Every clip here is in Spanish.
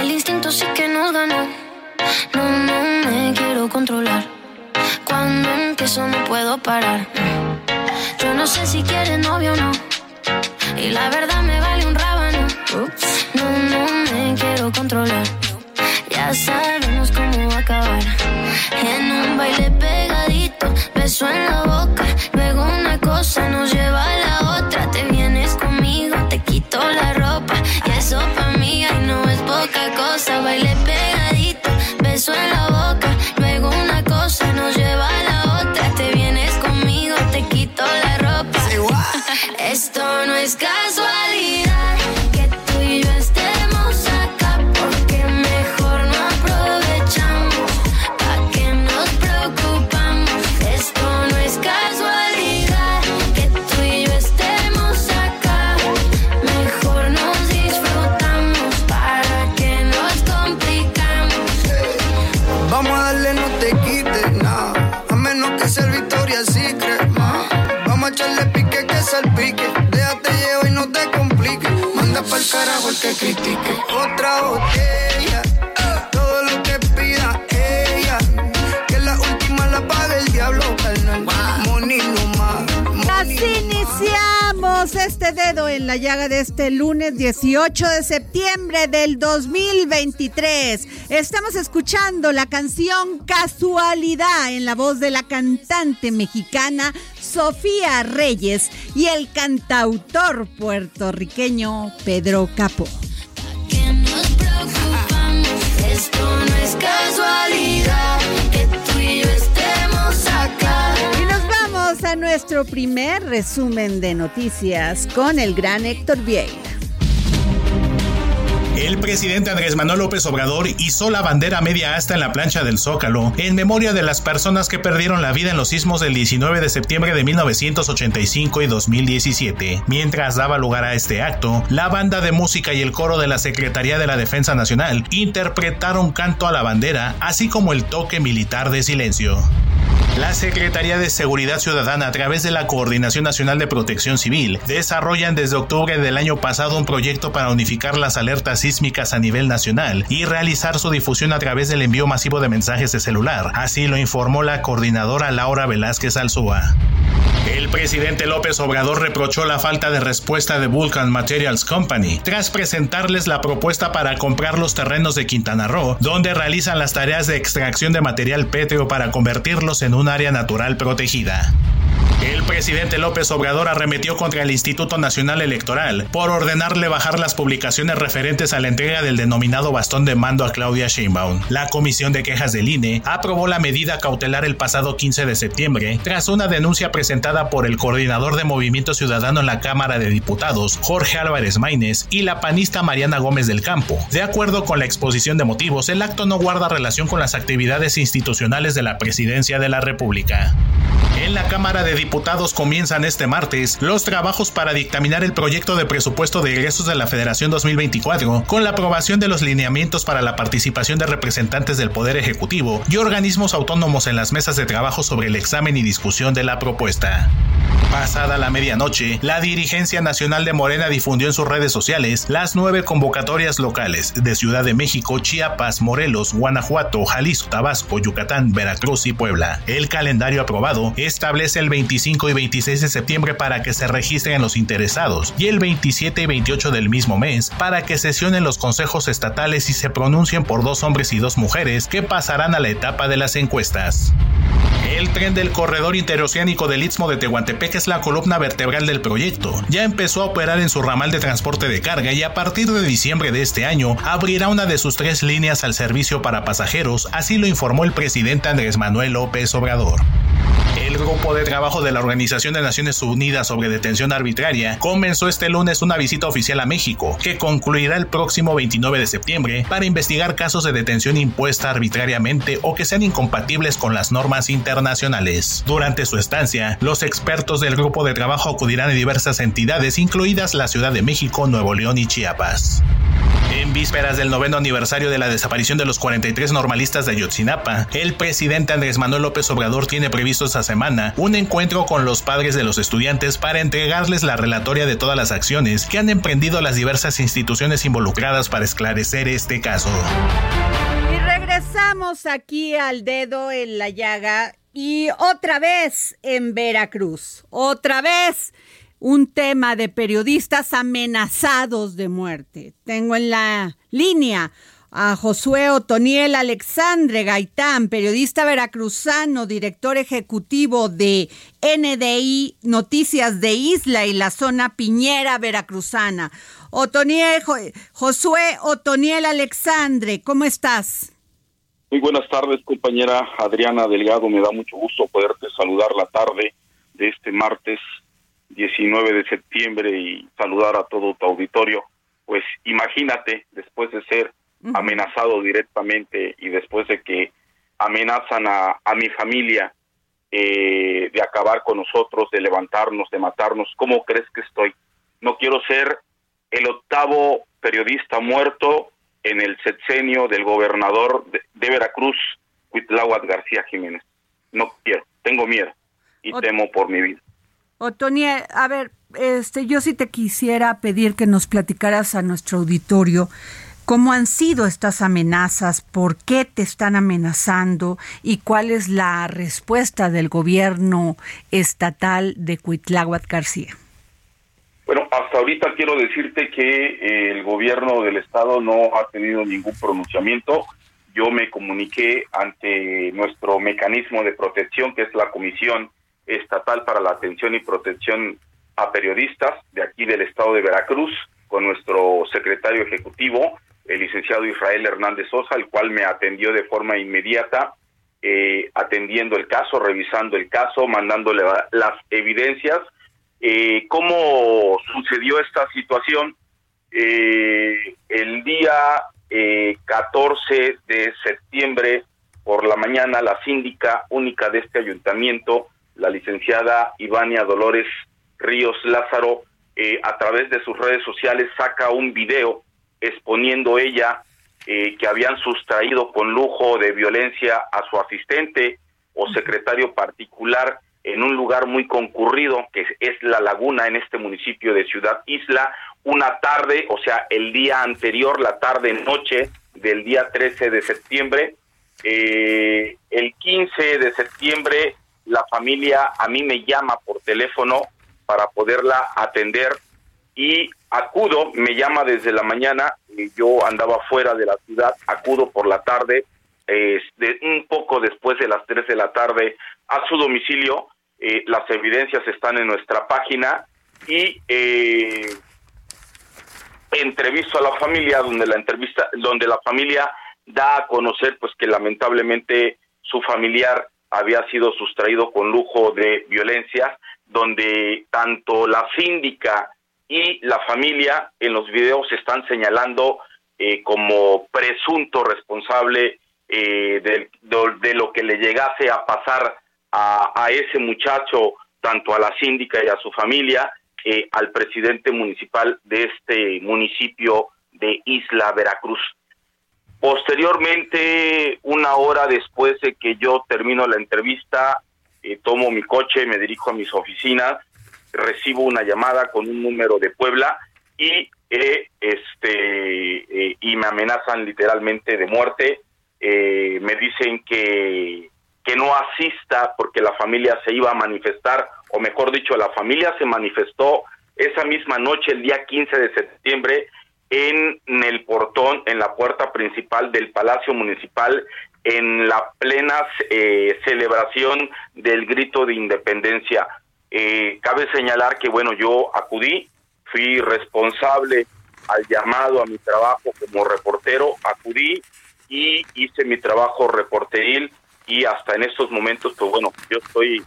el instinto sí que nos ganó. No, no me quiero controlar. Cuando empiezo no puedo parar. Yo no sé si quieres novio o no. Y la verdad me vale un rábano. No, no me quiero controlar. Ya sabemos cómo va a acabar. En un baile pegadito, beso en la boca. Que critique. Otra botella. Todo lo que pida ella. Que la última la pague el diablo, carnal. Money no más. Así iniciamos este dedo en la llaga de este lunes 18 de septiembre del 2023. Estamos escuchando la canción Casualidad en la voz de la cantante mexicana Sofía Reyes y el cantautor puertorriqueño Pedro preocupamos. Esto no es casualidad que tú y yo estemos acá. Y nos vamos a nuestro primer resumen de noticias con el gran Héctor Vieira. El presidente Andrés Manuel López Obrador hizo la bandera media asta en la plancha del Zócalo en memoria de las personas que perdieron la vida en los sismos del 19 de septiembre de 1985 y 2017. Mientras daba lugar a este acto, la banda de música y el coro de la Secretaría de la Defensa Nacional interpretaron canto a la bandera, así como el toque militar de silencio. La Secretaría de Seguridad Ciudadana, a través de la Coordinación Nacional de Protección Civil, desarrollan desde octubre del año pasado un proyecto para unificar las alertas sísmicas a nivel nacional y realizar su difusión a través del envío masivo de mensajes de celular. Así lo informó la coordinadora Laura Velázquez Alzúa. El presidente López Obrador reprochó la falta de respuesta de Vulcan Materials Company tras presentarles la propuesta para comprar los terrenos de Quintana Roo, donde realizan las tareas de extracción de material pétreo para convertirlos en un área natural protegida. El presidente López Obrador arremetió contra el Instituto Nacional Electoral por ordenarle bajar las publicaciones referentes a la entrega del denominado bastón de mando a Claudia Sheinbaum. La Comisión de Quejas del INE aprobó la medida cautelar el pasado 15 de septiembre tras una denuncia presentada por el coordinador de Movimiento Ciudadano en la Cámara de Diputados, Jorge Álvarez Maínez, y la panista Mariana Gómez del Campo. De acuerdo con la exposición de motivos, el acto no guarda relación con las actividades institucionales de la Presidencia de la República. En la Cámara de Diputados Diputados comienzan este martes los trabajos para dictaminar el proyecto de presupuesto de egresos de la Federación 2024 con la aprobación de los lineamientos para la participación de representantes del Poder Ejecutivo y organismos autónomos en las mesas de trabajo sobre el examen y discusión de la propuesta. Pasada la medianoche, la dirigencia nacional de Morena difundió en sus redes sociales las nueve convocatorias locales de Ciudad de México, Chiapas, Morelos, Guanajuato, Jalisco, Tabasco, Yucatán, Veracruz y Puebla. El calendario aprobado establece el 25 y 26 de septiembre para que se registren los interesados y el 27 y 28 del mismo mes para que sesionen los consejos estatales y se pronuncien por dos hombres y dos mujeres que pasarán a la etapa de las encuestas. El tren del corredor interoceánico del Istmo de Tehuantepec es la columna vertebral del proyecto. Ya empezó a operar en su ramal de transporte de carga y a partir de diciembre de este año abrirá una de sus tres líneas al servicio para pasajeros, así lo informó el presidente Andrés Manuel López Obrador. El grupo de trabajo de la Organización de Naciones Unidas sobre Detención Arbitraria comenzó este lunes una visita oficial a México, que concluirá el próximo 29 de septiembre para investigar casos de detención impuesta arbitrariamente o que sean incompatibles con las normas internacionales. Durante su estancia, los expertos del grupo de trabajo acudirán a diversas entidades, incluidas la Ciudad de México, Nuevo León y Chiapas. En vísperas del noveno aniversario de la desaparición de los 43 normalistas de Ayotzinapa, el presidente Andrés Manuel López Obrador tiene previsto esta semana un encuentro con los padres de los estudiantes para entregarles la relatoria de todas las acciones que han emprendido las diversas instituciones involucradas para esclarecer este caso. Y regresamos aquí al dedo en la llaga y otra vez en Veracruz, otra vez un tema de periodistas amenazados de muerte. Tengo en la línea a Josué Otoniel Alexandre Gaitán, periodista veracruzano, director ejecutivo de NDI Noticias de Isla y la zona Piñera veracruzana. Otoniel, Josué Otoniel Alexandre, ¿cómo estás? Muy buenas tardes, compañera Adriana Delgado. Me da mucho gusto poderte saludar la tarde de este martes 19 de septiembre y saludar a todo tu auditorio. Pues imagínate, después de ser amenazado directamente y después de que amenazan a, a mi familia eh, de acabar con nosotros, de levantarnos, de matarnos, ¿cómo crees que estoy? No quiero ser el octavo periodista muerto en el sexenio del gobernador de, Veracruz, Cuitláhuac García Jiménez. No quiero, tengo miedo y temo por mi vida. Otonia, a ver, este, yo sí te quisiera pedir que nos platicaras a nuestro auditorio cómo han sido estas amenazas, por qué te están amenazando y cuál es la respuesta del gobierno estatal de Cuitláhuac García. Bueno, hasta ahorita quiero decirte que eh, el gobierno del estado no ha tenido ningún pronunciamiento. Yo me comuniqué ante nuestro mecanismo de protección, que es la Comisión Estatal para la Atención y Protección a Periodistas de aquí del estado de Veracruz, con nuestro secretario ejecutivo, el licenciado Israel Hernández Sosa, el cual me atendió de forma inmediata, eh, atendiendo el caso, revisando el caso, mandándole las evidencias. Eh, ¿Cómo sucedió esta situación? Eh, el día 14 de septiembre por la mañana, la síndica única de este ayuntamiento, la licenciada Ivania Dolores Ríos Lázaro, eh, a través de sus redes sociales saca un video exponiendo ella eh, que habían sustraído con lujo de violencia a su asistente o secretario particular en un lugar muy concurrido que es la laguna en este municipio de Ciudad Isla, una tarde, o sea, el día anterior, la tarde noche del día 13 de septiembre. Eh, el 15 de septiembre la familia a mí me llama por teléfono para poderla atender y acudo, me llama desde la mañana, yo andaba fuera de la ciudad, acudo por la tarde, de un poco después de las 3 de la tarde a su domicilio, eh, las evidencias están en nuestra página y eh, entrevisto a la familia donde la entrevista donde la familia da a conocer pues que lamentablemente su familiar había sido sustraído con lujo de violencia, donde tanto la síndica y la familia en los videos están señalando eh, como presunto responsable eh, de, lo que le llegase a pasar a, ese muchacho tanto a la síndica y a su familia, eh, al presidente municipal de este municipio de Isla Veracruz. Posteriormente, una hora después de que yo termino la entrevista, eh, tomo mi coche, me dirijo a mis oficinas, recibo una llamada con un número de Puebla y eh, este y me amenazan literalmente de muerte. me dicen que que no asista porque la familia se iba a manifestar, o mejor dicho, la familia se manifestó esa misma noche, el día 15 de septiembre, en el portón, en la puerta principal del Palacio Municipal, en la plena eh, celebración del grito de independencia. Eh, cabe señalar que, bueno, yo acudí, fui responsable al llamado a mi trabajo como reportero, acudí y hice mi trabajo reporteril y hasta en estos momentos, pues bueno, yo estoy,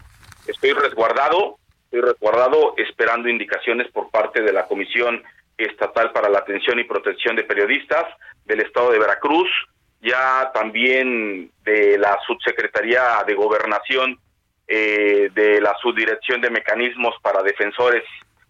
estoy resguardado, estoy resguardado esperando indicaciones por parte de la Comisión Estatal para la Atención y Protección de Periodistas del Estado de Veracruz, ya también de la Subsecretaría de Gobernación, eh, de la Subdirección de Mecanismos para Defensores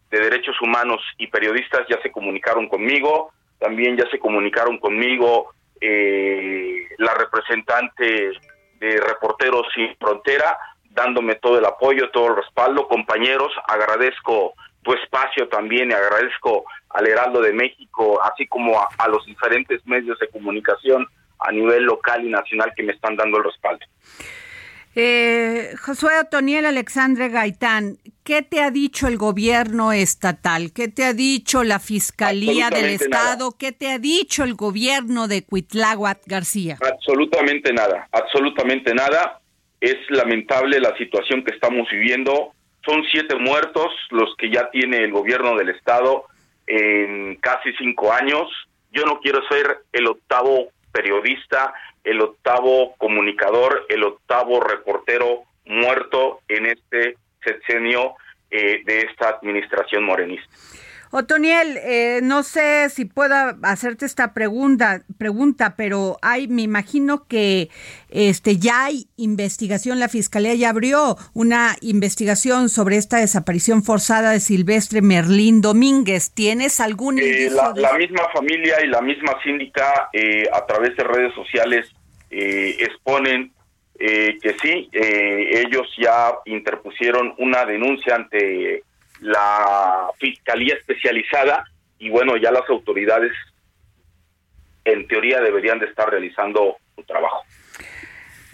de Derechos Humanos y Periodistas ya se comunicaron conmigo, también ya se comunicaron conmigo eh, la representante de Reporteros Sin Frontera, dándome todo el apoyo, todo el respaldo. Compañeros, agradezco tu espacio también y agradezco al Heraldo de México, así como a, los diferentes medios de comunicación a nivel local y nacional que me están dando el respaldo. Eh, Josué Otoniel Alexandre Gaitán, ¿qué te ha dicho el gobierno estatal? ¿Qué te ha dicho la Fiscalía del Estado? ¿Qué te ha dicho el gobierno de Cuitláhuac García? Absolutamente nada, absolutamente nada. Es lamentable la situación que estamos viviendo. Son siete muertos los que ya tiene el gobierno del Estado en casi cinco años. Yo no quiero ser el octavo periodista el octavo comunicador, el octavo reportero muerto en este sexenio eh, de esta administración morenista. Otoniel, eh, no sé si pueda hacerte esta pregunta, pregunta, pero hay, me imagino que este ya hay investigación, la fiscalía ya abrió una investigación sobre esta desaparición forzada de Silvestre Merlín Domínguez. ¿Tienes algún eh, la, la, misma familia y la misma síndica eh, a través de redes sociales exponen que sí, ellos ya interpusieron una denuncia ante la Fiscalía Especializada y bueno, ya las autoridades en teoría deberían de estar realizando su trabajo.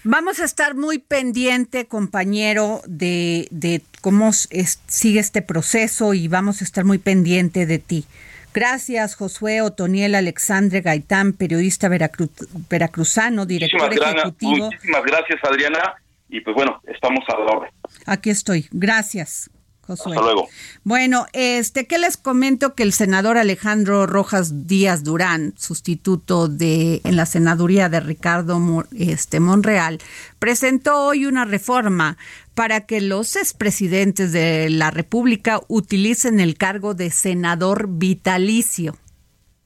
Vamos a estar muy pendiente, compañero, de, de cómo sigue este proceso y vamos a estar muy pendiente de ti. Gracias, Josué Otoniel Alexandre Gaitán, periodista veracruzano, director ejecutivo. muchísimas gracias, Adriana. Y pues bueno, estamos a la orden. Aquí estoy. Gracias. Hasta luego. Bueno, este, ¿qué les comento? Que el senador Alejandro Rojas Díaz Durán, sustituto de en la senaduría de Ricardo este, Monreal, presentó hoy una reforma para que los expresidentes de la República utilicen el cargo de senador vitalicio.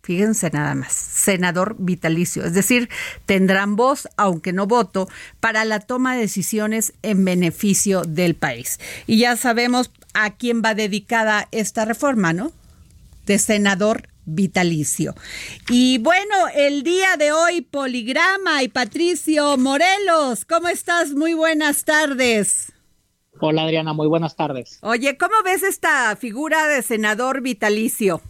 Fíjense nada más, senador vitalicio, es decir, tendrán voz, aunque no voto, para la toma de decisiones en beneficio del país. Y ya sabemos a quién va dedicada esta reforma, ¿no? De senador vitalicio. Y bueno, el día de hoy, Poligrama y Patricio Morelos, ¿cómo estás? Muy buenas tardes. Hola Adriana, muy buenas tardes. Oye, ¿cómo ves esta figura de senador vitalicio?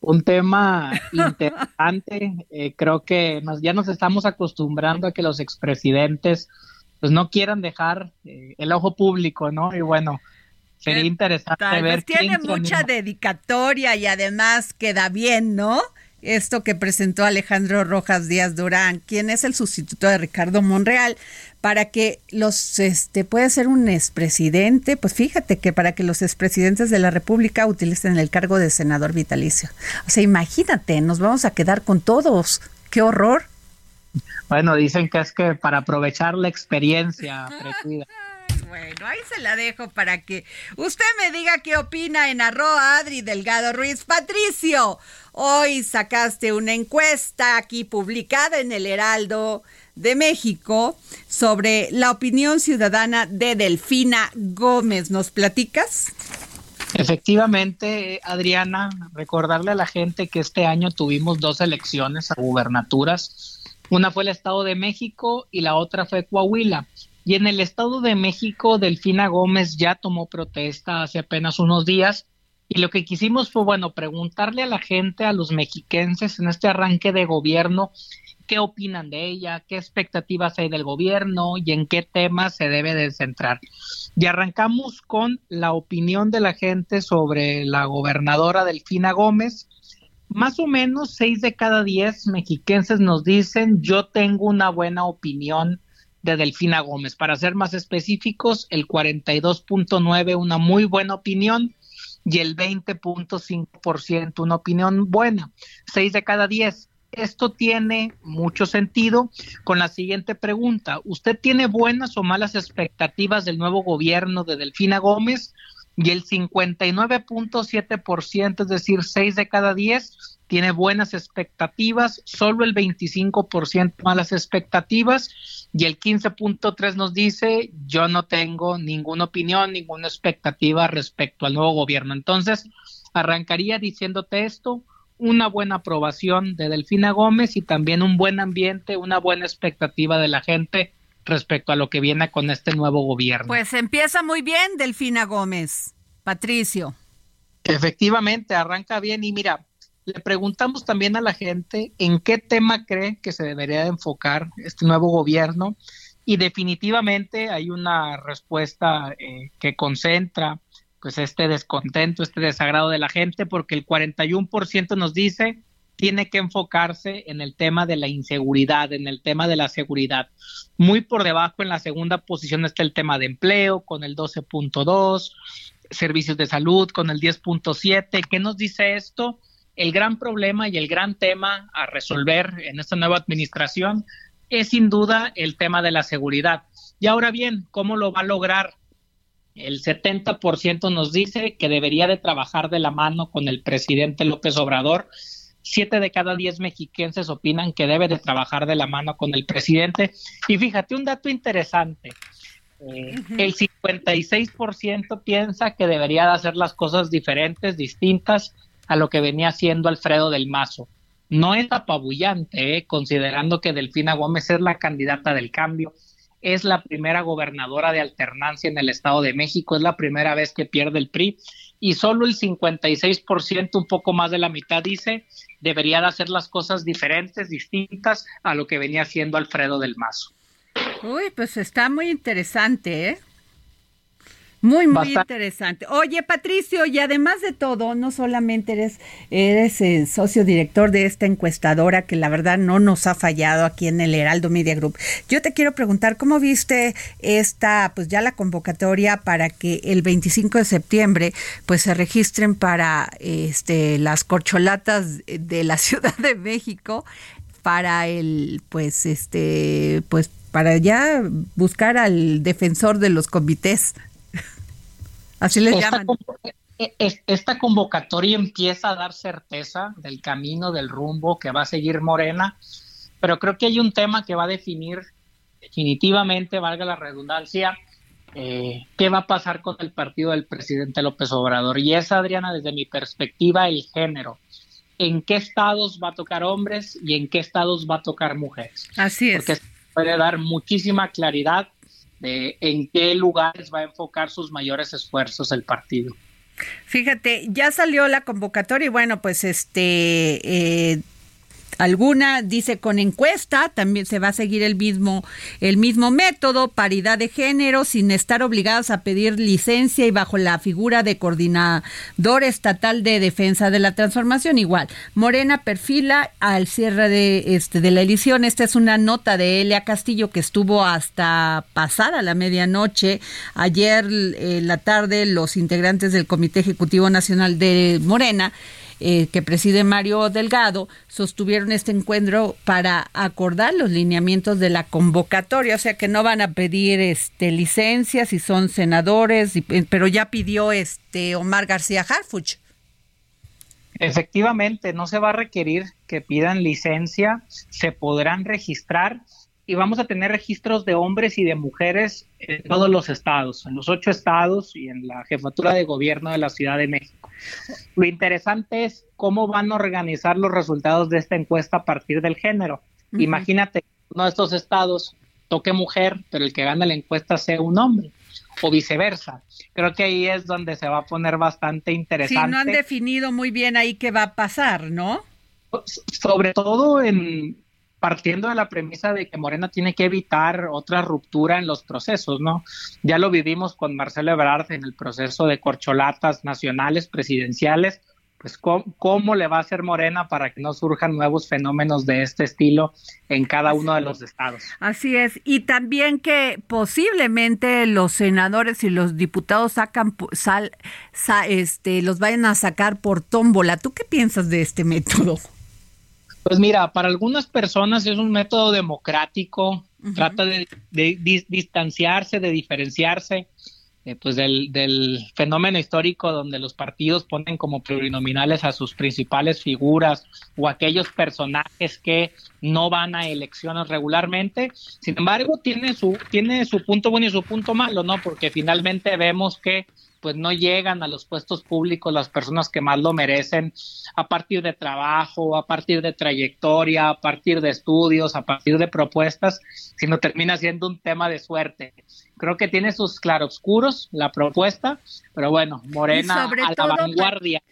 Un tema interesante. Eh, creo que ya nos estamos acostumbrando a que los expresidentes pues no quieran dejar eh, el ojo público, ¿no? Y bueno, Sería interesante ver. Tiene mucha dedicatoria y además queda bien, ¿no? Esto que presentó Alejandro Rojas Díaz Durán, quien es el sustituto de Ricardo Monreal, para que los, este, puede ser un expresidente, pues fíjate que para que los expresidentes de la República utilicen el cargo de senador vitalicio. O sea, imagínate, nos vamos a quedar con todos. ¡Qué horror! Bueno, dicen que es que para aprovechar la experiencia bueno, ahí se la dejo para que usted me diga qué opina en arroba Adri Delgado Ruiz. Patricio, hoy sacaste una encuesta aquí publicada en el Heraldo de México sobre la opinión ciudadana de Delfina Gómez. ¿Nos platicas? Efectivamente, Adriana, recordarle a la gente que este año tuvimos dos elecciones a gubernaturas. Una fue el Estado de México y la otra fue Coahuila. Y en el Estado de México, Delfina Gómez ya tomó protesta hace apenas unos días. Y lo que quisimos fue, bueno, preguntarle a la gente, a los mexiquenses en este arranque de gobierno, qué opinan de ella, qué expectativas hay del gobierno y en qué temas se debe de centrar. Y arrancamos con la opinión de la gente sobre la gobernadora Delfina Gómez. Más o menos seis de cada diez mexiquenses nos dicen yo tengo una buena opinión de Delfina Gómez. Para ser más específicos, el 42.9 una muy buena opinión y el 20.5% una opinión buena. Seis de cada diez. Esto tiene mucho sentido con la siguiente pregunta. ¿Usted tiene buenas o malas expectativas del nuevo gobierno de Delfina Gómez? Y el 59.7%, es decir, 6 de cada 10, tiene buenas expectativas, solo el 25% malas expectativas y el 15.3 nos dice yo no tengo ninguna opinión, ninguna expectativa respecto al nuevo gobierno. Entonces, arrancaría diciéndote esto, una buena aprobación de Delfina Gómez y también un buen ambiente, una buena expectativa de la gente respecto a lo que viene con este nuevo gobierno. Pues empieza muy bien Delfina Gómez, Patricio. Efectivamente, arranca bien y mira, le preguntamos también a la gente en qué tema cree que se debería de enfocar este nuevo gobierno y definitivamente hay una respuesta eh, que concentra pues este descontento, este desagrado de la gente, porque el 41% nos dice tiene que enfocarse en el tema de la inseguridad, en el tema de la seguridad. Muy por debajo en la segunda posición está el tema de empleo con el 12.2, servicios de salud con el 10.7. ¿Qué nos dice esto? El gran problema y el gran tema a resolver en esta nueva administración es sin duda el tema de la seguridad. Y ahora bien, ¿cómo lo va a lograr? El 70% nos dice que debería de trabajar de la mano con el presidente López Obrador. Siete de cada diez mexiquenses opinan que debe de trabajar de la mano con el presidente. Y fíjate, un dato interesante. Eh, el 56% piensa que debería de hacer las cosas diferentes, distintas a lo que venía haciendo Alfredo del Mazo. No es apabullante, eh, considerando que Delfina Gómez es la candidata del cambio es la primera gobernadora de alternancia en el Estado de México, es la primera vez que pierde el PRI y solo el 56%, un poco más de la mitad, dice debería de hacer las cosas diferentes, distintas a lo que venía haciendo Alfredo del Mazo. Uy, pues está muy interesante, ¿eh? Muy, muy interesante. Oye, Patricio, y además de todo, no solamente eres, eres el socio director de esta encuestadora que la verdad no nos ha fallado aquí en el Heraldo Media Group. Yo te quiero preguntar, ¿cómo viste esta, pues ya la convocatoria para que el 25 de septiembre, pues se registren para este las corcholatas de la Ciudad de México para el, pues este, pues para ya buscar al defensor de los comités Así les llaman. E, esta convocatoria empieza a dar certeza del camino, del rumbo que va a seguir Morena, pero creo que hay un tema que va a definir definitivamente, valga la redundancia, eh, qué va a pasar con el partido del presidente López Obrador. Y es, Adriana, desde mi perspectiva, el género. ¿En qué estados va a tocar hombres y en qué estados va a tocar mujeres? Así es. Porque puede dar muchísima claridad de en qué lugares va a enfocar sus mayores esfuerzos el partido. Fíjate, ya salió la convocatoria y bueno, pues este eh, alguna dice con encuesta, también se va a seguir el mismo, el mismo método, paridad de género, sin estar obligados a pedir licencia y bajo la figura de coordinador estatal de defensa de la transformación. Igual, Morena perfila al cierre de, este, de la elección. Esta es una nota de Elia Castillo que estuvo hasta pasada la medianoche. Ayer en la tarde, los integrantes del Comité Ejecutivo Nacional de Morena eh, que preside Mario Delgado, sostuvieron este encuentro para acordar los lineamientos de la convocatoria, o sea que no van a pedir este licencias si son senadores, pero ya pidió este Omar García Harfuch. Efectivamente, no se va a requerir que pidan licencia, se podrán registrar y vamos a tener registros de hombres y de mujeres en todos los estados, en los ocho estados y en la jefatura de gobierno de la Ciudad de México. Lo interesante es cómo van a organizar los resultados de esta encuesta a partir del género. Imagínate, uno de estos estados toque mujer, pero el que gana la encuesta sea un hombre o viceversa. Creo que ahí es donde se va a poner bastante interesante. Sí, no han definido muy bien ahí qué va a pasar, ¿no? Sobre todo en partiendo de la premisa de que Morena tiene que evitar otra ruptura en los procesos, ¿no? Ya lo vivimos con Marcelo Ebrard en el proceso de corcholatas nacionales presidenciales, pues ¿cómo, le va a hacer Morena para que no surjan nuevos fenómenos de este estilo en cada uno de los estados. Así es, y también que posiblemente los senadores y los diputados sacan sal, este los vayan a sacar por tómbola. ¿Tú qué piensas de este método? Pues mira, para algunas personas es un método democrático, trata de, distanciarse, de diferenciarse eh, pues del, del, fenómeno histórico donde los partidos ponen como plurinominales a sus principales figuras o aquellos personajes que no van a elecciones regularmente. Sin embargo, tiene su, tiene su punto bueno y su punto malo, ¿no? Porque finalmente vemos que pues no llegan a los puestos públicos las personas que más lo merecen a partir de trabajo, a partir de trayectoria, a partir de estudios, a partir de propuestas, sino termina siendo un tema de suerte. Creo que tiene sus claroscuros la propuesta, pero bueno, Morena a la vanguardia.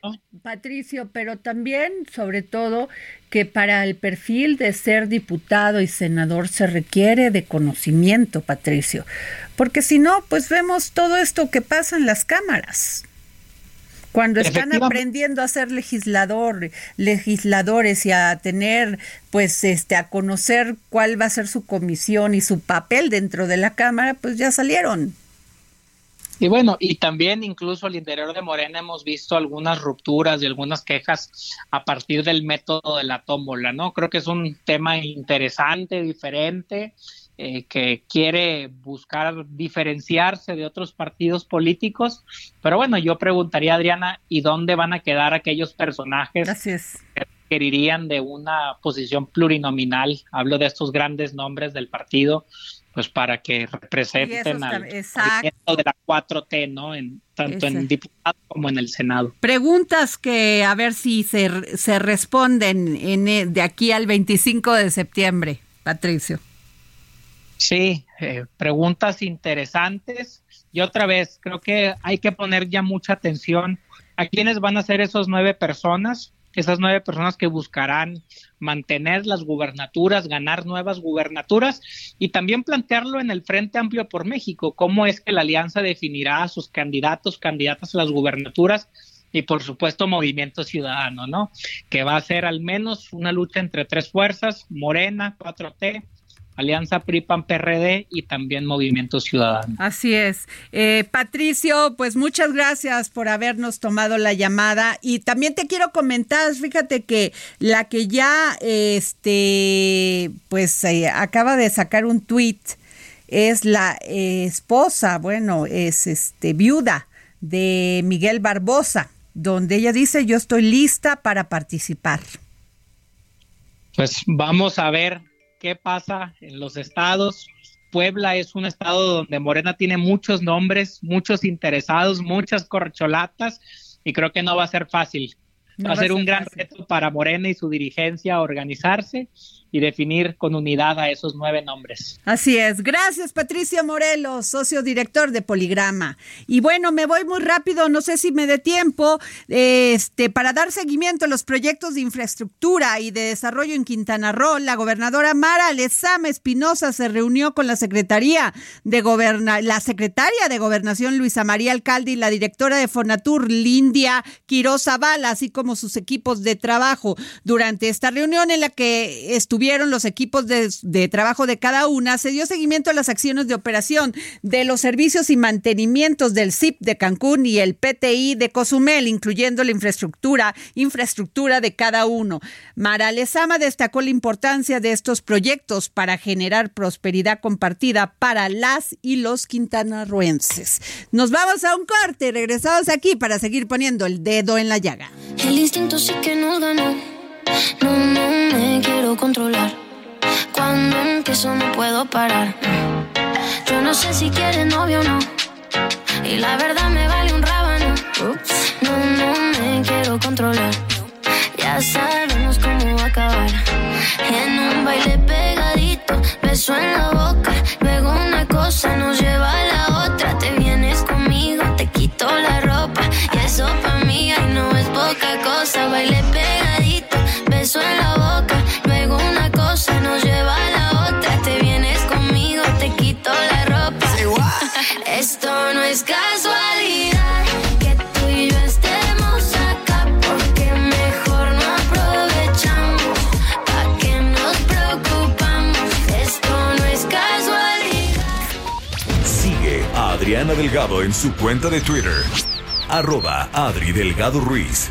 Patricio, pero también, sobre todo, que para el perfil de ser diputado y senador se requiere de conocimiento, Patricio, porque si no, pues vemos todo esto que pasa en las cámaras. Cuando están aprendiendo a ser legislador, legisladores y a tener, pues, este, a conocer cuál va a ser su comisión y su papel dentro de la Cámara, pues ya salieron. Y bueno, y también incluso al interior de Morena hemos visto algunas rupturas y algunas quejas a partir del método de la tómbola, ¿no? Creo que es un tema interesante, diferente, eh, que quiere buscar diferenciarse de otros partidos políticos. Pero bueno, yo preguntaría, Adriana, ¿y dónde van a quedar aquellos personajes que requerirían de una posición plurinominal? Hablo de estos grandes nombres del partido pues para que representen al de la 4T, ¿no? En, tanto en diputados como en el Senado. Preguntas que a ver si se, se responden en, eh, de aquí al 25 de septiembre, Patricio. Sí, eh, preguntas interesantes. Y otra vez, creo que hay que poner ya mucha atención a quiénes van a ser esos nueve personas, esas nueve personas que buscarán mantener las gubernaturas, ganar nuevas gubernaturas y también plantearlo en el Frente Amplio por México, cómo es que la alianza definirá a sus candidatos, candidatas a las gubernaturas y por supuesto Movimiento Ciudadano, ¿no? Que va a ser al menos una lucha entre tres fuerzas, Morena, 4T, Alianza PRI-PAN-PRD y también Movimiento Ciudadano. Así es. Eh, Patricio, pues muchas gracias por habernos tomado la llamada y también te quiero comentar, fíjate que la que ya, este, pues eh, acaba de sacar un tuit es la eh, esposa, bueno, es este viuda de Miguel Barbosa, donde ella dice yo estoy lista para participar. Pues vamos a ver qué pasa en los estados. Puebla es un estado donde Morena tiene muchos nombres, muchos interesados, muchas corcholatas y creo que no va a ser fácil. va, a ser un gran reto para Morena y su dirigencia organizarse y definir con unidad a esos nueve nombres. Así es. Gracias, Patricio Morelos, socio director de Poligrama. Y bueno, me voy muy rápido, no sé si me dé tiempo, este, para dar seguimiento a los proyectos de infraestructura y de desarrollo en Quintana Roo. La gobernadora Mara Lezama Espinosa se reunió con la Secretaría de Goberna la secretaria de Gobernación Luisa María Alcalde y la directora de Fonatur Lindia Quiroz Zavala, así como sus equipos de trabajo durante esta reunión en la que estuvieron estuvieron los equipos de, trabajo de cada una, se dio seguimiento a las acciones de operación de los servicios y mantenimientos del CIP de Cancún y el PTI de Cozumel, incluyendo la infraestructura, infraestructura de cada uno. Mara Lezama destacó la importancia de estos proyectos para generar prosperidad compartida para las y los quintanarruenses. Nos vamos a un corte, regresamos aquí para seguir poniendo el dedo en la llaga. El instinto sí que nos ganó. No, no me quiero controlar. Cuando empiezo no puedo parar. Yo no sé si quieres novio o no. Y la verdad me vale un rábano. No, no me quiero controlar. Ya sabemos cómo va a acabar. En un baile pegadito, beso en la boca. Luego una cosa nos lleva a la otra. Te vienes conmigo, te quito la ropa. Y eso para mí ay, no es poca cosa. Baile pegadito, beso en la boca. Luego una cosa nos lleva a la otra. Te vienes conmigo, te quito la ropa. Esto no es casualidad. Que tú y yo estemos acá. Porque mejor no aprovechamos. ¿Pa' qué nos preocupamos? Esto no es casualidad. Sigue a Adriana Delgado en su cuenta de Twitter. Arroba Adri Delgado Ruiz.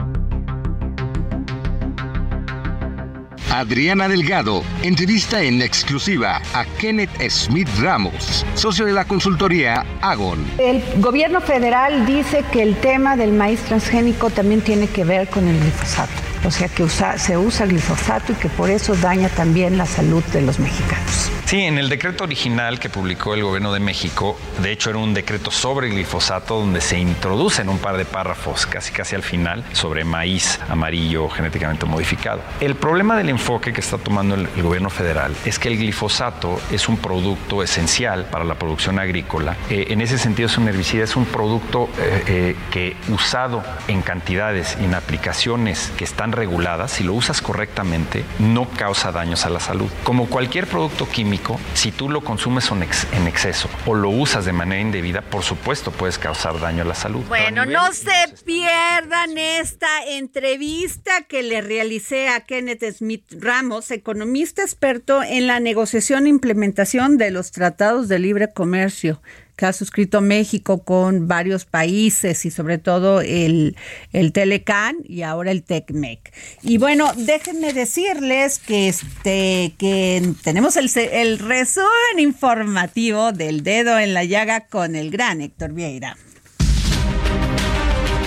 Adriana Delgado entrevista en exclusiva a Kenneth Smith Ramos, socio de la consultoría Agon. El gobierno federal dice que el tema del maíz transgénico también tiene que ver con el glifosato. O sea que se usa glifosato y que por eso daña también la salud de los mexicanos. Sí, en el decreto original que publicó el gobierno de México, de hecho era un decreto sobre glifosato donde se introducen un par de párrafos casi casi al final sobre maíz amarillo genéticamente modificado. El problema del enfoque que está tomando el, el gobierno federal es que el glifosato es un producto esencial para la producción agrícola. Eh, en ese sentido es un herbicida, es un producto eh, eh, que usado en cantidades y en aplicaciones que están reguladas, si lo usas correctamente, no causa daños a la salud. Como cualquier producto químico, si tú lo consumes en exceso o lo usas de manera indebida, por supuesto puedes causar daño a la salud. Bueno, no se pierdan esta entrevista que le realicé a Kenneth Smith Ramos, economista experto en la negociación e implementación de los tratados de libre comercio que ha suscrito México con varios países y sobre todo el, el Telecan y ahora el TECMEC. Y bueno, déjenme decirles que este que tenemos el, el resumen informativo del dedo en la llaga con el gran Héctor Vieira.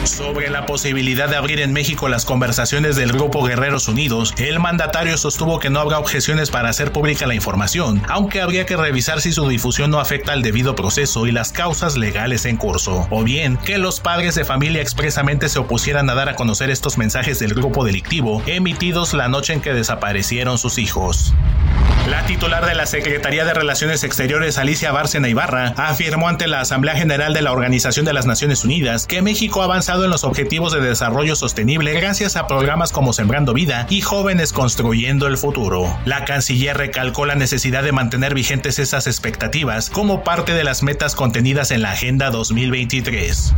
Sobre la posibilidad de abrir en México las conversaciones del Grupo Guerreros Unidos, el mandatario sostuvo que no habrá objeciones para hacer pública la información, aunque habría que revisar si su difusión no afecta al debido proceso y las causas legales en curso, o bien que los padres de familia expresamente se opusieran a dar a conocer estos mensajes del grupo delictivo emitidos la noche en que desaparecieron sus hijos. La titular de la Secretaría de Relaciones Exteriores, Alicia Bárcena Ibarra, afirmó ante la Asamblea General de la Organización de las Naciones Unidas que México ha en los objetivos de desarrollo sostenible gracias a programas como Sembrando Vida y Jóvenes Construyendo el Futuro. La canciller recalcó la necesidad de mantener vigentes esas expectativas como parte de las metas contenidas en la Agenda 2023.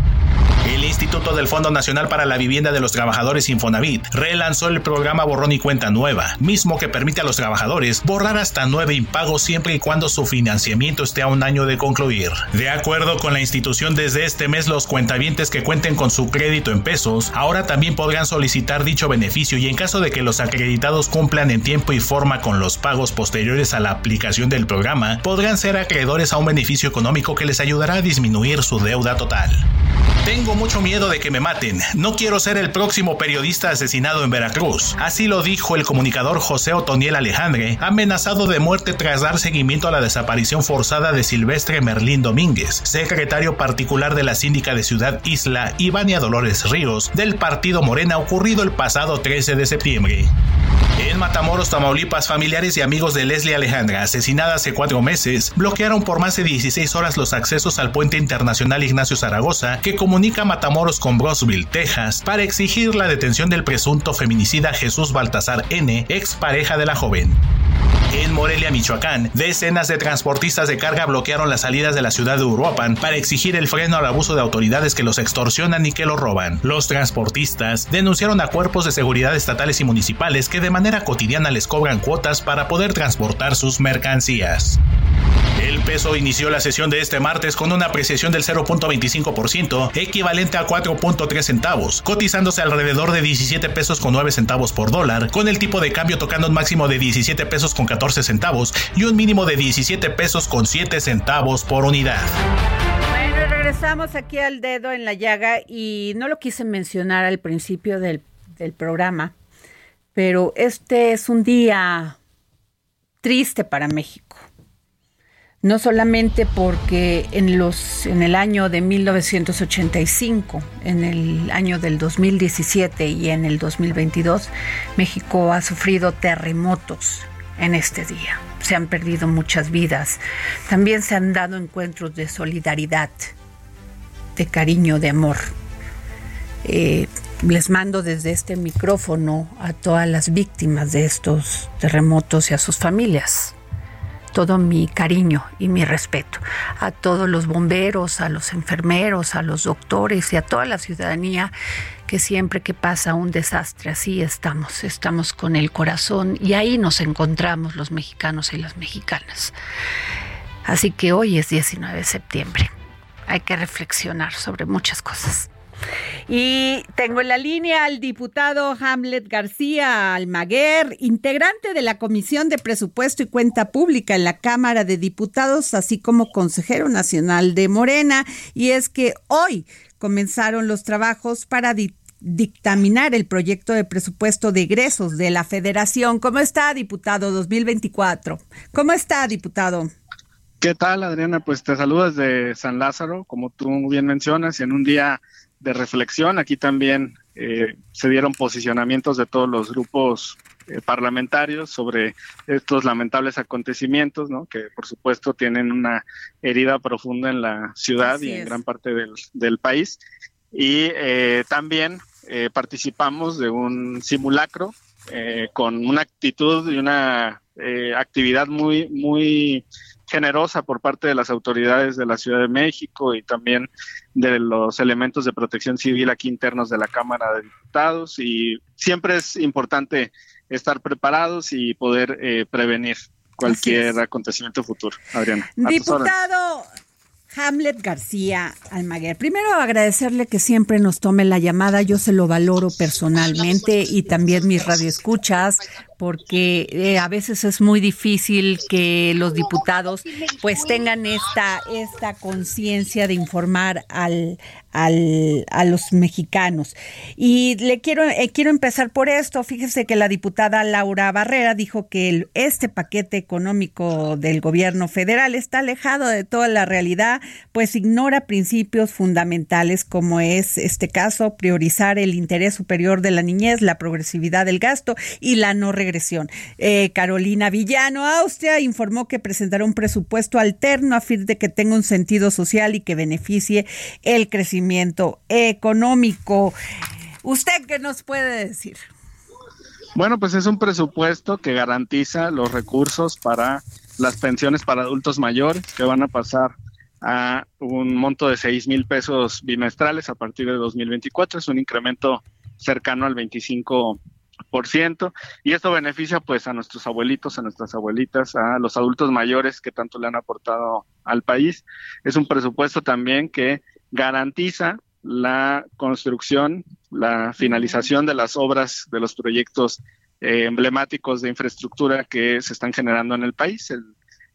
El Instituto del Fondo Nacional para la Vivienda de los Trabajadores Infonavit relanzó el programa Borrón y Cuenta Nueva, mismo que permite a los trabajadores borrar hasta nueve impagos siempre y cuando su financiamiento esté a un año de concluir. De acuerdo con la institución, desde este mes los cuentavientes que cuenten con su crédito en pesos ahora también podrán solicitar dicho beneficio y en caso de que los acreditados cumplan en tiempo y forma con los pagos posteriores a la aplicación del programa, podrán ser acreedores a un beneficio económico que les ayudará a disminuir su deuda total. Tengo mucho miedo de que me maten. No quiero ser el próximo periodista asesinado en Veracruz. Así lo dijo el comunicador José Otoniel Alejandre, amenazado de muerte tras dar seguimiento a la desaparición forzada de Silvestre Merlín Domínguez, secretario particular de la síndica de Ciudad Isla, Ivania Dolores Ríos, del partido Morena, ocurrido el pasado 13 de septiembre. En Matamoros, Tamaulipas, familiares y amigos de Leslie Alejandra, asesinada hace cuatro meses, bloquearon por más de 16 horas los accesos al puente internacional Ignacio Zaragoza, que comunica Matamoros con Brosville, Texas, para exigir la detención del presunto feminicida Jesús Baltasar N., ex pareja de la joven. En Morelia, Michoacán, decenas de transportistas de carga bloquearon las salidas de la ciudad de Uruapan para exigir el freno al abuso de autoridades que los extorsionan y que los roban. Los transportistas denunciaron a cuerpos de seguridad estatales y municipales que de manera cotidiana les cobran cuotas para poder transportar sus mercancías. El peso inició la sesión de este martes con una apreciación del 0.25%, equivalente a 4.3 centavos, cotizándose alrededor de 17 pesos con 9 centavos por dólar, con el tipo de cambio tocando un máximo de 17 pesos con 14 centavos y un mínimo de 17 pesos con 7 centavos por unidad. Bueno, regresamos aquí al dedo en la llaga y no lo quise mencionar al principio del, del programa, pero este es un día triste para México no solamente porque en los en el año de 1985, en el año del 2017 y en el 2022 México ha sufrido terremotos en este día. Se han perdido muchas vidas. También se han dado encuentros de solidaridad, de cariño, de amor. Eh, les mando desde este micrófono a todas las víctimas de estos terremotos y a sus familias todo mi cariño y mi respeto a todos los bomberos, a los enfermeros, a los doctores y a toda la ciudadanía que siempre que pasa un desastre así estamos, estamos con el corazón y ahí nos encontramos los mexicanos y las mexicanas. Así que hoy es 19 de septiembre. Hay que reflexionar sobre muchas cosas. Y tengo en la línea al diputado Hamlet García Almaguer, integrante de la Comisión de Presupuesto y Cuenta Pública en la Cámara de Diputados, así como consejero nacional de Morena. Y es que hoy comenzaron los trabajos para dictaminar el proyecto de presupuesto de egresos de la Federación. ¿Cómo está, diputado 2024? ¿Cómo está, diputado? ¿Qué tal, Adriana? Pues te saludo desde San Lázaro, como tú bien mencionas, y en un día de reflexión. Aquí también eh, se dieron posicionamientos de todos los grupos eh, parlamentarios sobre estos lamentables acontecimientos, ¿no? que por supuesto tienen una herida profunda en la ciudad y en gran parte del, país. Y eh, también participamos de un simulacro con una actitud y una actividad muy, muy generosa por parte de las autoridades de la Ciudad de México y también de los elementos de protección civil aquí internos de la Cámara de Diputados y siempre es importante estar preparados y poder eh, prevenir cualquier acontecimiento futuro. Adriana. Diputado Hamlet García Almaguer. Primero agradecerle que siempre nos tome la llamada, yo se lo valoro personalmente y también mis radioescuchas, porque eh, a veces es muy difícil que los diputados pues tengan esta, esta conciencia de informar al, al, a los mexicanos. Y le quiero, eh, quiero empezar por esto. Fíjese que la diputada Laura Barrera dijo que este paquete económico del gobierno federal está alejado de toda la realidad, pues ignora principios fundamentales como es este caso, priorizar el interés superior de la niñez, la progresividad del gasto y la no regresión. Eh, Carolina Villano, Austria, informó que presentará un presupuesto alterno a fin de que tenga un sentido social y que beneficie el crecimiento económico. ¿Usted qué nos puede decir? Bueno, pues es un presupuesto que garantiza los recursos para las pensiones para adultos mayores que van a pasar a un monto de 6 mil pesos bimestrales a partir de 2024. Es un incremento cercano al 25 y esto beneficia pues a nuestros abuelitos, a nuestras abuelitas, a los adultos mayores que tanto le han aportado al país. Es un presupuesto también que garantiza la construcción, la finalización de las obras, de los proyectos eh, emblemáticos de infraestructura que se están generando en el país.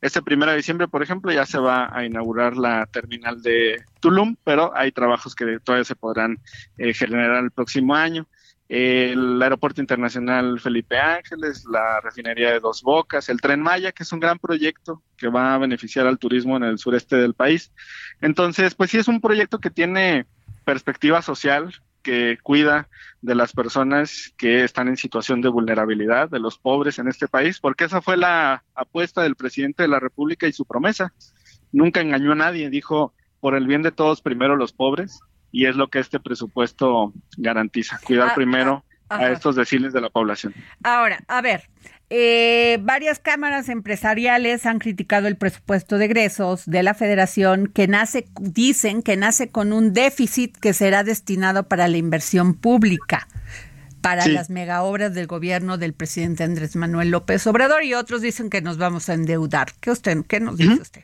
este primero de diciembre, por ejemplo, ya se va a inaugurar la terminal de Tulum, pero hay trabajos que todavía se podrán eh, generar el próximo año el Aeropuerto Internacional Felipe Ángeles, la refinería de Dos Bocas, el Tren Maya, que es un gran proyecto que va a beneficiar al turismo en el sureste del país. Entonces, pues sí es un proyecto que tiene perspectiva social, que cuida de las personas que están en situación de vulnerabilidad, de los pobres en este país, porque esa fue la apuesta del presidente de la República y su promesa. Nunca engañó a nadie, dijo, por el bien de todos, primero los pobres, y es lo que este presupuesto garantiza, cuidar ah, primero ah, a estos deciles de la población. Ahora, a ver, eh, varias cámaras empresariales han criticado el presupuesto de egresos de la federación que nace, dicen que nace con un déficit que será destinado para la inversión pública para las mega obras del gobierno del presidente Andrés Manuel López Obrador y otros dicen que nos vamos a endeudar. ¿Qué usted, qué nos dice usted?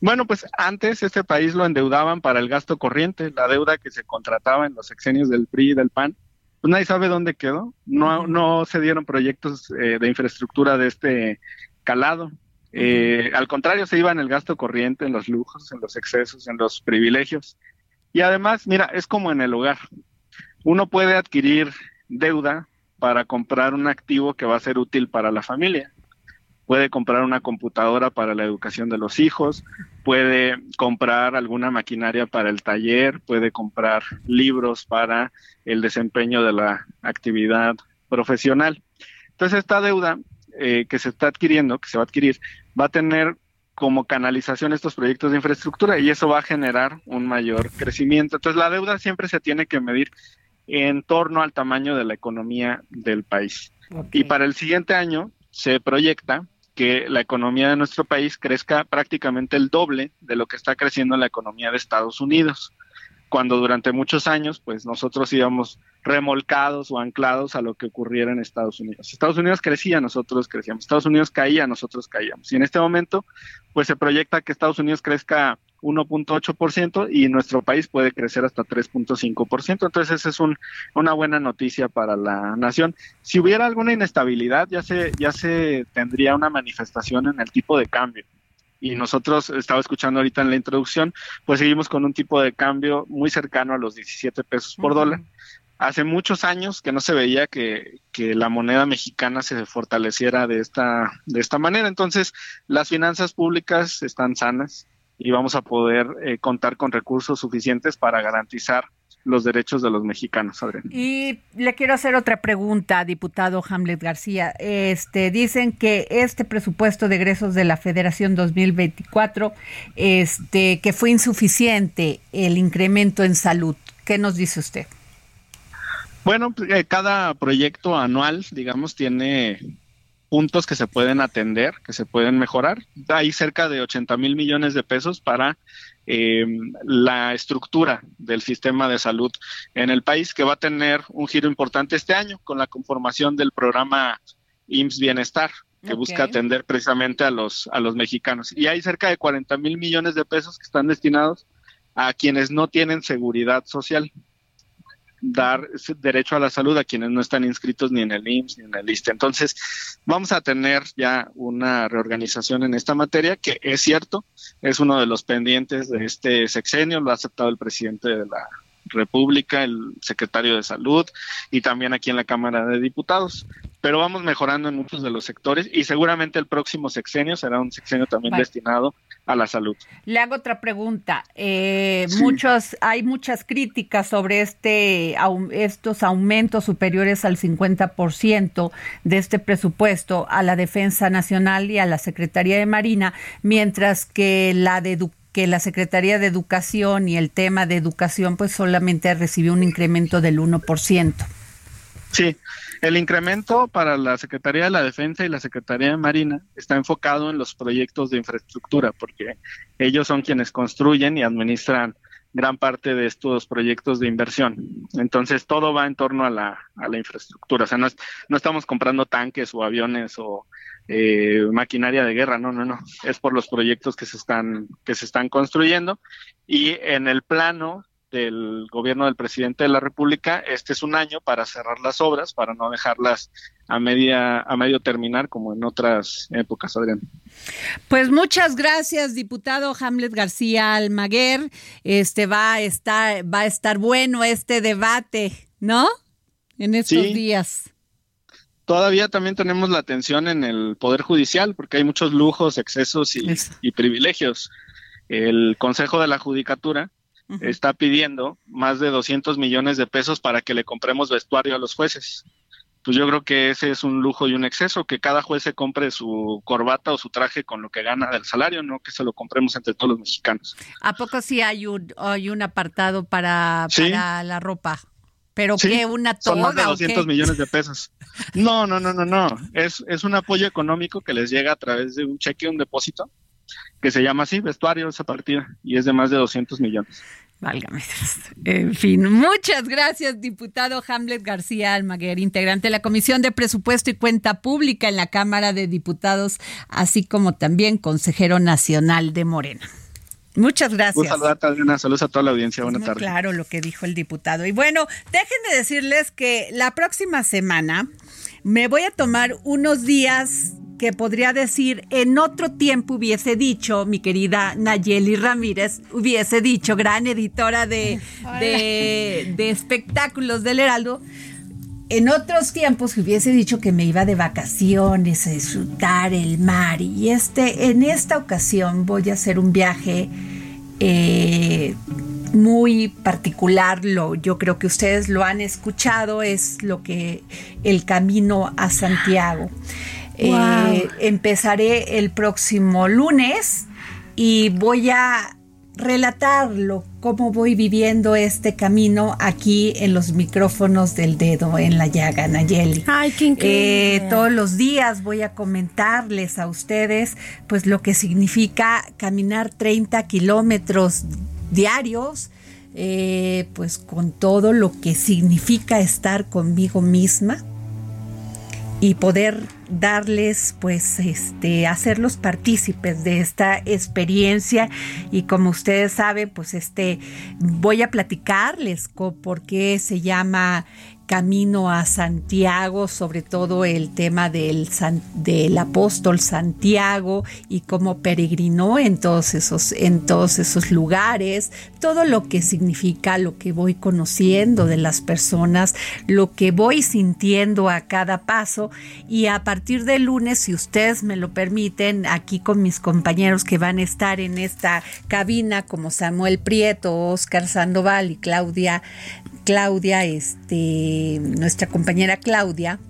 Bueno, pues antes este país lo endeudaban para el gasto corriente, la deuda que se contrataba en los sexenios del PRI y del PAN. Pues nadie sabe dónde quedó. No, no se dieron proyectos eh, de infraestructura de este calado. Eh, al contrario, se iba en el gasto corriente, en los lujos, en los excesos, en los privilegios. Y además, mira, es como en el hogar. Uno puede adquirir deuda para comprar un activo que va a ser útil para la familia puede comprar una computadora para la educación de los hijos, puede comprar alguna maquinaria para el taller, puede comprar libros para el desempeño de la actividad profesional. Entonces, esta deuda eh, que se está adquiriendo, que se va a adquirir, va a tener como canalización estos proyectos de infraestructura y eso va a generar un mayor crecimiento. Entonces, la deuda siempre se tiene que medir en torno al tamaño de la economía del país. Y para el siguiente año se proyecta que la economía de nuestro país crezca prácticamente el doble de lo que está creciendo la economía de Estados Unidos, cuando durante muchos años pues nosotros íbamos remolcados o anclados a lo que ocurriera en Estados Unidos. Estados Unidos crecía, nosotros crecíamos. Estados Unidos caía, nosotros caíamos. Y en este momento pues se proyecta que Estados Unidos crezca 1.8% y nuestro país puede crecer hasta 3.5%. Entonces, esa es un, una buena noticia para la nación. Si hubiera alguna inestabilidad, ya se, ya se tendría una manifestación en el tipo de cambio. Y nosotros, estaba escuchando ahorita en la introducción, pues seguimos con un tipo de cambio muy cercano a los 17 pesos por dólar. Hace muchos años que no se veía que, que la moneda mexicana se fortaleciera de esta, de esta manera. Entonces, las finanzas públicas están sanas, y vamos a poder eh, contar con recursos suficientes para garantizar los derechos de los mexicanos, Y le quiero hacer otra pregunta, diputado Hamlet García. Este, dicen que este presupuesto de egresos de la Federación 2024, este, que fue insuficiente el incremento en salud. ¿Qué nos dice usted? Bueno, pues, eh, cada proyecto anual, digamos, tiene puntos que se pueden atender, que se pueden mejorar. Hay cerca de 80 mil millones de pesos para em, la estructura del sistema de salud en el país, que va a tener un giro importante este año con la conformación del programa IMSS Bienestar, que busca atender precisamente a los, a los mexicanos. Y hay cerca de 40 mil millones de pesos que están destinados a quienes no tienen seguridad social dar derecho a la salud a quienes no están inscritos ni en el IMSS ni en el ISTE. Entonces, vamos a tener ya una reorganización en esta materia, que es cierto, es uno de los pendientes de este sexenio, lo ha aceptado el presidente de la República, el secretario de Salud y también aquí en la Cámara de Diputados. Pero vamos mejorando en muchos de los sectores y seguramente el próximo sexenio será un sexenio también destinado a la salud. Le hago otra pregunta. Eh, muchos, hay muchas críticas sobre este, estos aumentos superiores al 50% de este presupuesto a la Defensa Nacional y a la Secretaría de Marina, mientras que la de que la Secretaría de Educación y el tema de educación pues solamente recibió un incremento del 1%. Sí, el incremento para la Secretaría de la Defensa y la Secretaría de Marina está enfocado en los proyectos de infraestructura, porque ellos son quienes construyen y administran gran parte de estos proyectos de inversión. Entonces, todo va en torno a la, a la infraestructura. O sea, no, no estamos comprando tanques o aviones o eh, maquinaria de guerra, no, no, no. Es por los proyectos que se están, que se están construyendo. Y en el plano del gobierno del presidente de la República, este es un año para cerrar las obras, para no dejarlas a media a medio terminar como en otras épocas, Adrián. Pues muchas gracias, diputado Hamlet García Almaguer. Este va a estar va a estar bueno este debate, ¿no? En estos días. Todavía también tenemos la atención en el poder judicial porque hay muchos lujos, excesos y, y privilegios. El Consejo de la Judicatura está pidiendo más de 200 millones de pesos para que le compremos vestuario a los jueces. Pues yo creo que ese es un lujo y un exceso, que cada juez se compre su corbata o su traje con lo que gana del salario, no que se lo compremos entre todos los mexicanos. ¿A poco sí hay un, hay un apartado para, para la ropa? ¿Pero qué? ¿Una toga Son más de 200 millones de pesos. No, no, no, no, no. Es, es un apoyo económico que les llega a través de un cheque, un depósito, que se llama así, vestuario, esa partida, y es de más de 200 millones. Válgame. En fin, muchas gracias, diputado Hamlet García Almaguer, integrante de la Comisión de Presupuesto y Cuenta Pública en la Cámara de Diputados, así como también consejero nacional de Morena. Muchas gracias. Un saludo, Saludos a toda la audiencia. Buenas tardes. Claro, lo que dijo el diputado. Y bueno, déjenme decirles que la próxima semana me voy a tomar unos días que podría decir en otro tiempo hubiese dicho, mi querida Nayeli Ramírez, hubiese dicho, gran editora de, de, espectáculos del Heraldo, en otros tiempos hubiese dicho que me iba de vacaciones a disfrutar el mar. Y este, en esta ocasión voy a hacer un viaje eh, muy particular, lo, yo creo que ustedes lo han escuchado, es lo que el camino a Santiago. Eh, empezaré el próximo lunes y voy a relatarlo, cómo voy viviendo este camino aquí en los micrófonos del dedo en la llaga, Nayeli. Ay, qué increíble. Eh, todos los días voy a comentarles a ustedes pues lo que significa caminar 30 kilómetros diarios, eh, pues con todo lo que significa estar conmigo misma y poder darles pues este hacerlos partícipes de esta experiencia. Y como ustedes saben pues este voy a platicarles por qué se llama camino a Santiago, sobre todo el tema del, apóstol Santiago y cómo peregrinó en todos, esos, en todos esos lugares, todo lo que significa lo que voy conociendo de las personas, lo que voy sintiendo a cada paso. Y a partir del lunes, si ustedes me lo permiten, aquí con mis compañeros que van a estar en esta cabina como Samuel Prieto, Oscar Sandoval y Claudia Claudia, este, nuestra compañera Claudia,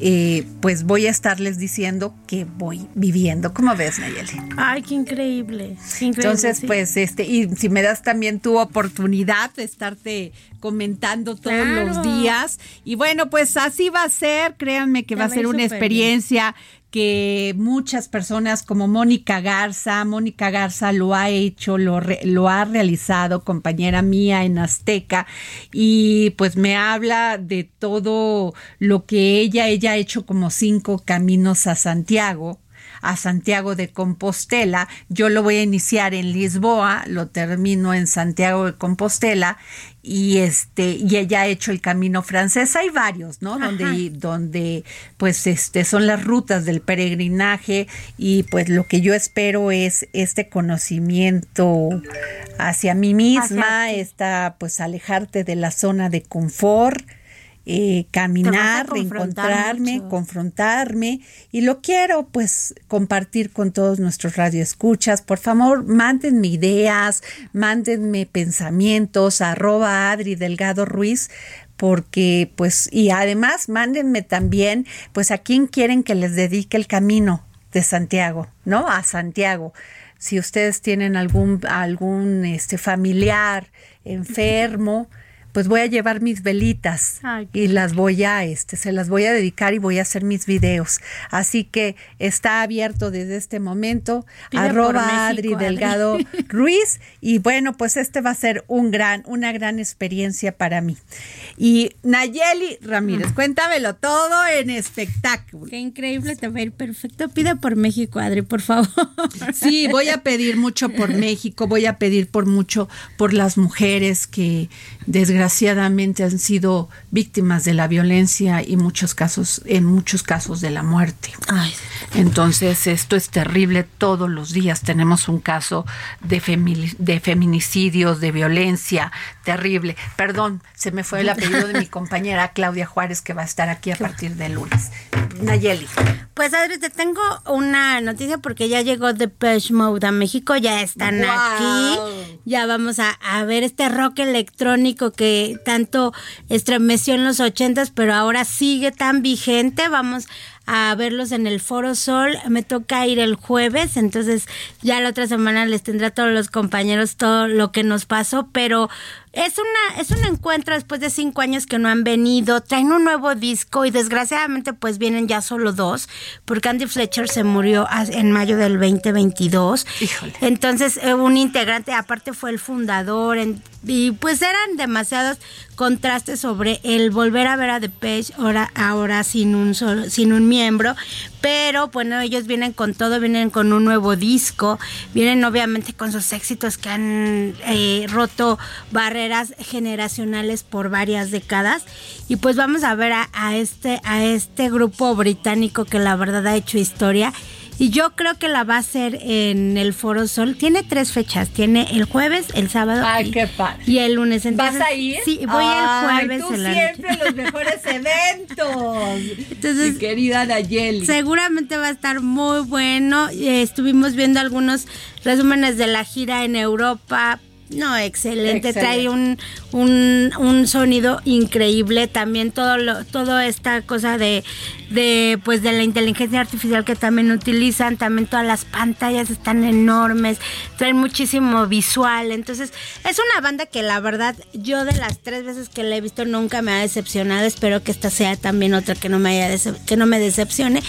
eh, pues voy a estarles diciendo que voy viviendo. ¿Cómo ves, Nayeli? Ay, qué increíble. Entonces, pues, este, y si me das también tu oportunidad de estarte comentando todos los días. Y bueno, pues así va a ser, créanme que va a ser una experiencia que muchas personas como Mónica Garza, Mónica Garza lo ha hecho, lo, lo ha realizado, compañera mía en Azteca, y pues me habla de todo lo que ella, ella ha hecho como cinco caminos a Santiago a Santiago de Compostela. Yo lo voy a iniciar en Lisboa, lo termino en Santiago de Compostela y este y ella ha hecho el camino francés. Hay varios no donde donde pues este son las rutas del peregrinaje y pues lo que yo espero es este conocimiento hacia mí misma esta pues alejarte de la zona de confort eh, caminar, reencontrarme, mucho. confrontarme y lo quiero pues compartir con todos nuestros radioescuchas. Por favor, mándenme ideas, mándenme pensamientos, arroba Adri Delgado Ruiz porque pues y además mándenme también pues a quién quieren que les dedique el camino de Santiago, ¿no? A Santiago. Si ustedes tienen algún algún este familiar enfermo, pues voy a llevar mis velitas Ay, y las voy a, este, se las voy a dedicar y voy a hacer mis videos. Así que está abierto desde este momento, Pide arroba México, Adri Adri. Delgado Ruiz. Y bueno, pues este va a ser un gran, una gran experiencia para mí. Y Nayeli Ramírez, cuéntamelo todo en espectáculo. Qué increíble, te va a ir perfecto. Pide por México, Adri, por favor. Sí, voy a pedir mucho por México, voy a pedir por mucho por las mujeres que desgraciadamente han sido víctimas de la violencia y muchos casos, en muchos casos de la muerte. Ay, Entonces, esto es terrible. Todos los días tenemos un caso de, femi- de feminicidios, de violencia terrible. Perdón, se me fue el apellido de mi compañera Claudia Juárez, que va a estar aquí a partir del lunes. Nayeli. Pues Adri, te tengo una noticia porque ya llegó Depeche Mode a México, ya están aquí, ya vamos a, a ver este rock electrónico que tanto estremeció en los ochentas, pero ahora sigue tan vigente, vamos a verlos en el Foro Sol, me toca ir el jueves, entonces ya la otra semana les tendré a todos los compañeros todo lo que nos pasó, pero es una es un encuentro después de cinco años que no han venido, traen un nuevo disco y desgraciadamente pues vienen ya solo dos, porque Andy Fletcher se murió en mayo del 2022. Entonces eh, un integrante, aparte fue el fundador, en- y pues eran demasiados contrastes sobre el volver a ver a The Page ahora, ahora sin un solo, sin un miembro, pero bueno, ellos vienen con todo, vienen con un nuevo disco, vienen obviamente con sus éxitos que han eh, roto barreras generacionales por varias décadas. Y pues vamos a ver a, a este a este grupo británico que la verdad ha hecho historia y yo creo que la va a hacer en el Foro Sol. Tiene tres fechas. Tiene el jueves, el sábado Ay, y, qué padre. y el lunes. Entonces, ¿Vas a ir? Sí, voy Ay, el jueves. Tú en la siempre noche. los mejores eventos. Entonces, Mi querida Nayeli. Seguramente va a estar muy bueno. Eh, estuvimos viendo algunos resúmenes de la gira en Europa. No, excelente. Excelente. Trae un, un, un sonido increíble. También todo lo, toda esta cosa de, de pues de la inteligencia artificial que también utilizan. También todas las pantallas están enormes. Traen muchísimo visual. Entonces, es una banda que la verdad, yo de las tres veces que la he visto nunca me ha decepcionado. Espero que esta sea también otra que no me haya que no me decepcione.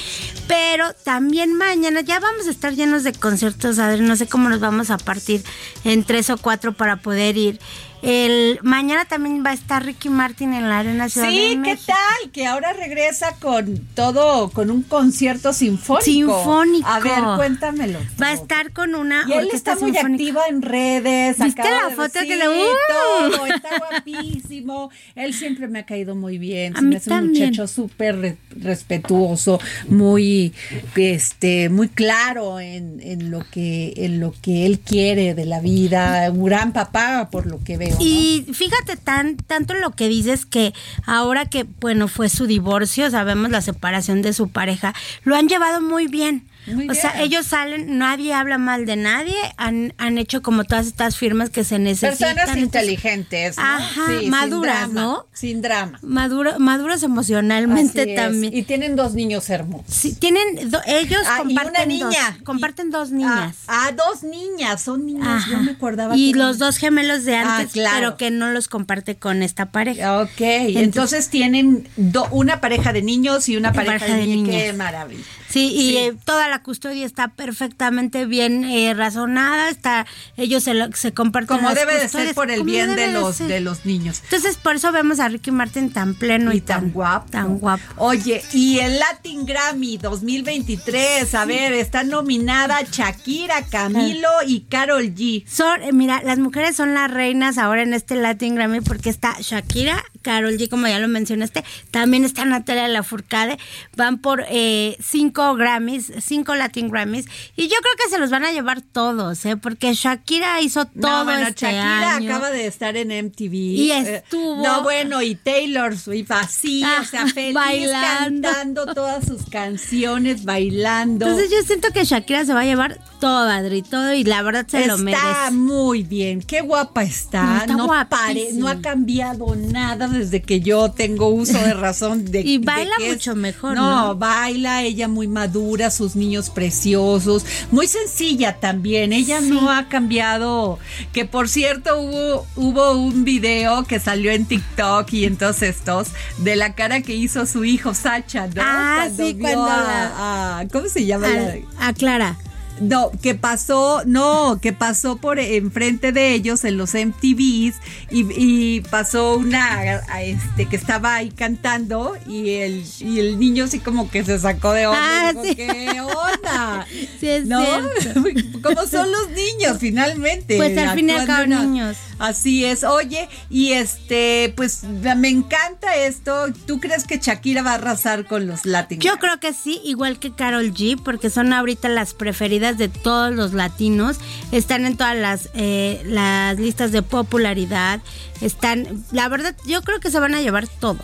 Pero también mañana ya vamos a estar llenos de conciertos, Adri. No sé cómo nos vamos a partir en tres o cuatro para poder ir. El mañana también va a estar Ricky Martin en la Arena Ciudad de Sí, ¿qué tal? Que ahora regresa con todo, con un concierto sinfónico. Sinfónico. A ver, cuéntamelo. Va a estar con una Y él está muy sinfónica. activo en redes. ¿Viste la de- foto que sí, le- ¡Uh! todo, está guapísimo. Él siempre me ha caído muy bien. A Se mí me hace un también. muchacho súper re- respetuoso, muy, este, muy claro en, en lo que, en lo que él quiere de la vida. Un gran papá, por lo que veo. Y fíjate tan tanto lo que dices que ahora que bueno fue su divorcio, sabemos la separación de su pareja, lo han llevado muy bien. Muy o sea, ellos salen, nadie habla mal de nadie, han, han hecho como todas estas firmas que se necesitan. Personas inteligentes, ¿no? Ajá, Sí, sin maduras, drama, ¿no? Sin drama. Maduro, maduros emocionalmente también. Y tienen dos niños hermosos. Sí, tienen do- ellos Ah, y comparten una niña. dos, comparten dos niñas. Ah, ah, dos niñas, son niñas. Yo me acordaba. y que los eran- dos gemelos de Ah, antes, claro. pero que no los comparte con esta pareja. Ok, entonces, tienen do- una pareja de niños y una pareja, pareja de niñas. Qué maravilla. Sí, y Sí. eh, toda la custodia está perfectamente bien eh, razonada, está ellos se, lo- se comparten Como las debe de ser por el bien de los de los niños. Entonces, por eso vemos a Ricky Martin tan pleno y, Y tan guapo. Tan guapo. Oye, y el Latin Grammy 2023, a ver, está nominada Shakira, Camilo y Carol G. Son, eh, mira, las mujeres son las reinas ahora en este Latin Grammy porque está Shakira, Carol G, como ya lo mencionaste, también está Natalia Lafourcade, van por eh, cinco Grammys, cinco Latin Grammys, y yo creo que se los van a llevar todos, ¿eh? porque Shakira hizo todo no, bueno, este Shakira año. acaba de estar en MTV. Y Eh, estuvo- no, bueno, y Taylor Swift así, o sea, Ah, feliz bailando. cantando todas sus canciones, bailando. Entonces yo siento que Shakira se va a llevar todo, Adri, todo, y la verdad se lo merece. Está muy bien, qué guapa está. Está no, guapísima. no ha cambiado nada desde que yo tengo uso de razón. De, Y de baila es- mucho mejor, No, ¿no? baila, ella muy madura, sus niños preciosos, muy sencilla también. Ella no ha cambiado. Que por cierto, hubo, hubo un video que salió en TikTok y en todos estos de la cara que hizo su hijo Sacha, ¿no? Ah, sí, vio cuando a- la- a- ¿Cómo se llama? la- a Clara. No, que pasó, no, que pasó por enfrente de ellos en los MTVs y, y pasó una, a este, que estaba ahí cantando y el, y el niño así como que se sacó de onda. Ah, dijo, sí. ¿Qué onda? Sí, es ¿No? ¿Cómo son los niños finalmente? Pues al fin y al cabo, niños. Así es. Oye, y este, pues me encanta esto. ¿Tú crees que Shakira va a arrasar con los Latin? Yo creo que sí, igual que Carol G, porque son ahorita las preferidas de todos los latinos. Están en todas las, eh, las listas de popularidad. Están, la verdad, yo creo que se van a llevar todo.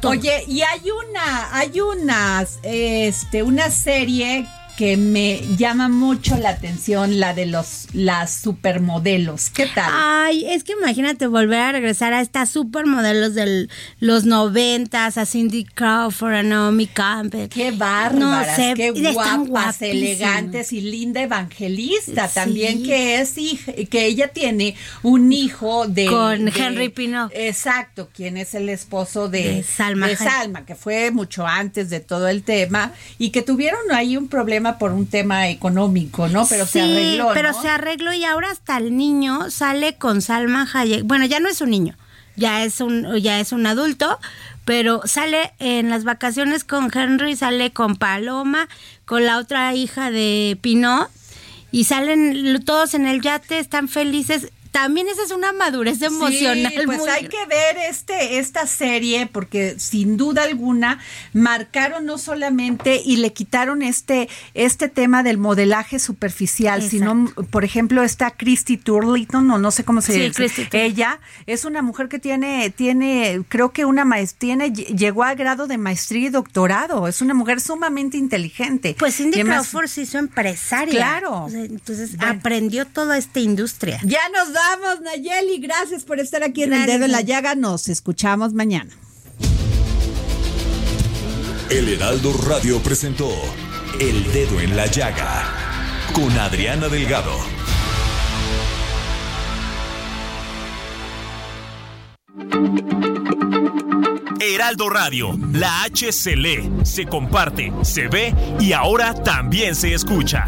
todo. Oye, y hay una, hay unas, este, una serie que me llama mucho la atención, la de los, las supermodelos. ¿Qué tal? Ay, es que imagínate volver a regresar a estas supermodelos de los noventas, a Cindy Crawford, a Naomi Campbell. Qué bárbaras, No sé, qué guapas, elegantes y linda evangelista Sí. también que es hija, que ella tiene un hijo de Con de- Henry Pinot. Exacto, quien es el esposo de, De Salma de. Salma, que fue mucho antes de todo el tema y que tuvieron ahí un problema por un tema económico, ¿no? Pero se Sí, arregló, pero ¿no? se arregló y ahora hasta el niño sale con Salma Hayek. Bueno, ya no es un niño, ya es un, ya es un adulto, pero sale en las vacaciones con Henry, sale con Paloma, con la otra hija de Pinot, y salen todos en el yate, están felices. También esa es una madurez emocional. Sí, pues muy hay que ver este esta serie porque sin duda alguna marcaron no solamente y le quitaron este este tema del modelaje superficial, sino por ejemplo esta Christy Turlington, no no sé cómo se Sí, dice. Ella es una mujer que tiene tiene creo que una maestría tiene llegó al grado de maestría y doctorado, es una mujer sumamente inteligente. Pues Cindy además- Crawford se hizo empresaria. Claro. O Entonces aprendió toda esta industria. Ya nos vamos, Nayeli. Gracias por estar aquí en Gracias, El Dedo en la. Llaga. Nos escuchamos mañana. El Heraldo Radio presentó El Dedo en la Llaga con Adriana Delgado. Heraldo Radio, la H se lee, se comparte, se ve y ahora también se escucha.